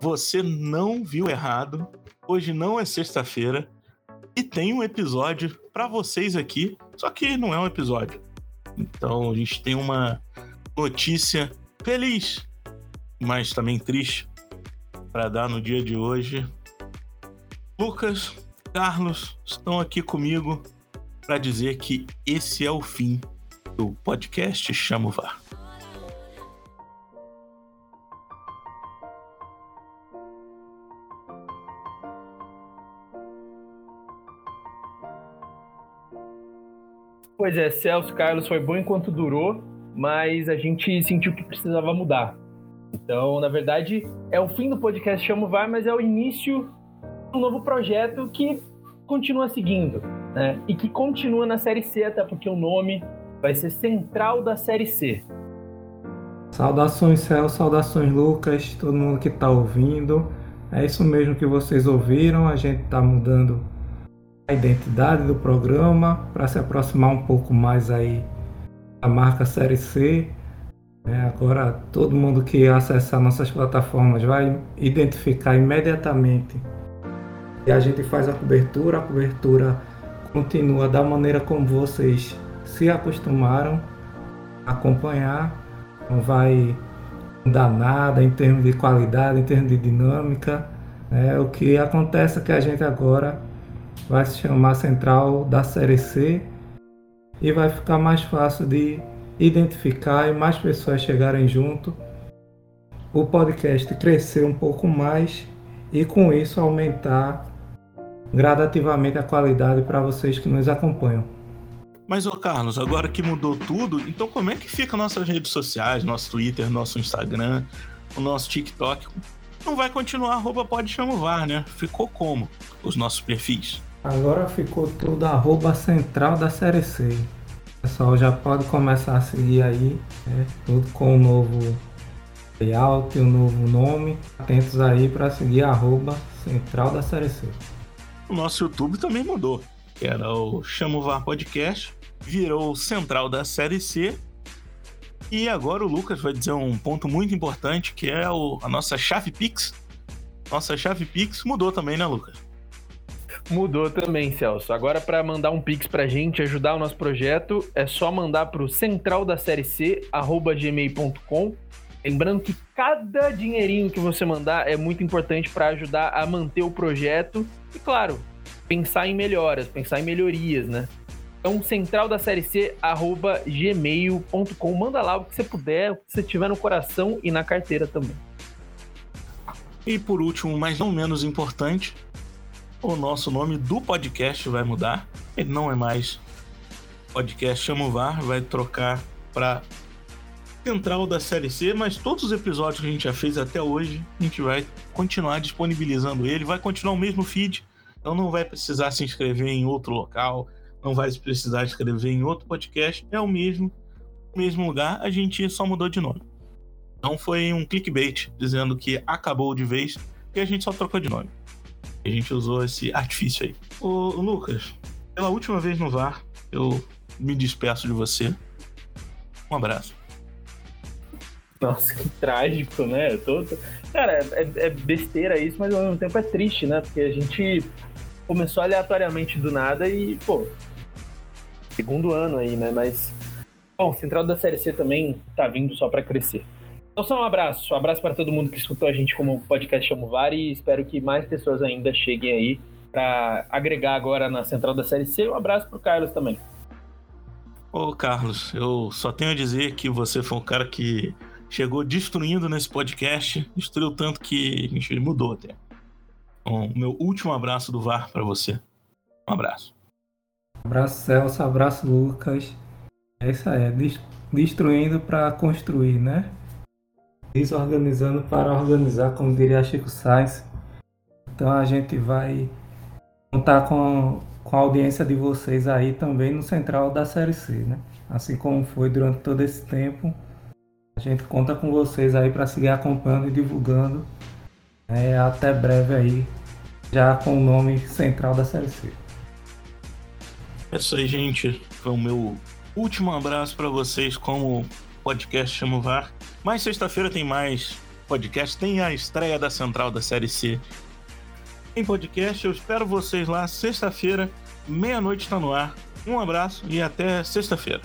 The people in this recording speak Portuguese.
Você não viu errado. Hoje não é sexta-feira e tem um episódio para vocês aqui, só que não é um episódio. Então a gente tem uma notícia feliz, mas também triste para dar no dia de hoje. Lucas, Carlos estão aqui comigo para dizer que esse é o fim do podcast Chamo VAR. Pois é, Celso Carlos foi bom enquanto durou, mas a gente sentiu que precisava mudar. Então, na verdade, é o fim do podcast Chamo VAR, mas é o início de um novo projeto que continua seguindo, né? E que continua na Série C, até porque o nome vai ser Central da Série C. Saudações, Céu, saudações, Lucas, todo mundo que está ouvindo. É isso mesmo que vocês ouviram, a gente está mudando a identidade do programa para se aproximar um pouco mais aí da marca Série C. É, agora todo mundo que acessar nossas plataformas vai identificar imediatamente e a gente faz a cobertura, a cobertura continua da maneira como vocês se acostumaram a acompanhar, não vai mudar nada em termos de qualidade, em termos de dinâmica. É, o que acontece é que a gente agora vai se chamar Central da Série C e vai ficar mais fácil de identificar e mais pessoas chegarem junto. O podcast crescer um pouco mais e com isso aumentar gradativamente a qualidade para vocês que nos acompanham. Mas, ô Carlos, agora que mudou tudo, então como é que fica nossas redes sociais, nosso Twitter, nosso Instagram, o nosso TikTok? Não vai continuar arroba pode chamovar, né? Ficou como os nossos perfis? Agora ficou tudo arroba central da série C. O pessoal já pode começar a seguir aí, né? tudo com o novo layout, o novo nome. Atentos aí para seguir arroba central da série C o nosso YouTube também mudou. Que era o Chamo VAR Podcast, virou central da série C. E agora o Lucas vai dizer um ponto muito importante, que é o, a nossa chave Pix. Nossa chave Pix mudou também, né, Lucas? Mudou também, Celso. Agora, para mandar um Pix pra gente ajudar o nosso projeto, é só mandar pro central da série C, gmail.com. Lembrando que cada dinheirinho que você mandar é muito importante para ajudar a manter o projeto e, claro, pensar em melhoras, pensar em melhorias, né? Então, central da série C, arroba gmail.com. Manda lá o que você puder, o que você tiver no coração e na carteira também. E por último, mas não menos importante, o nosso nome do podcast vai mudar. Ele não é mais podcast Chamo VAR, vai trocar para central da série C, mas todos os episódios que a gente já fez até hoje, a gente vai continuar disponibilizando ele, vai continuar o mesmo feed, então não vai precisar se inscrever em outro local, não vai precisar escrever em outro podcast, é o mesmo, mesmo lugar, a gente só mudou de nome. Então foi um clickbait dizendo que acabou de vez e a gente só trocou de nome. A gente usou esse artifício aí. Ô, Lucas, pela última vez no VAR, eu me despeço de você. Um abraço. Nossa, que trágico, né? Tô... Cara, é, é, besteira isso, mas ao mesmo tempo é triste, né? Porque a gente começou aleatoriamente do nada e, pô, segundo ano aí, né? Mas, bom, Central da Série C também tá vindo só para crescer. Então, só um abraço. Um abraço para todo mundo que escutou a gente como podcast Chamo VAR e espero que mais pessoas ainda cheguem aí para agregar agora na Central da Série C. Um abraço pro Carlos também. Ô, Carlos, eu só tenho a dizer que você foi um cara que chegou destruindo nesse podcast, destruiu tanto que gente mudou até. Bom, meu último abraço do VAR para você. Um abraço. Abraço Celso, abraço Lucas. É isso aí, destruindo para construir, né? Desorganizando para organizar, como diria Chico Sainz. Então a gente vai contar com, com a audiência de vocês aí também no central da Série C, né? Assim como foi durante todo esse tempo. A gente conta com vocês aí para seguir acompanhando e divulgando. É, até breve aí, já com o nome central da Série C. É isso aí, gente. Foi o meu último abraço para vocês como podcast Chamo VAR. Mas sexta-feira tem mais podcast, tem a estreia da Central da Série C em podcast. Eu espero vocês lá sexta-feira, meia-noite está no ar. Um abraço e até sexta-feira.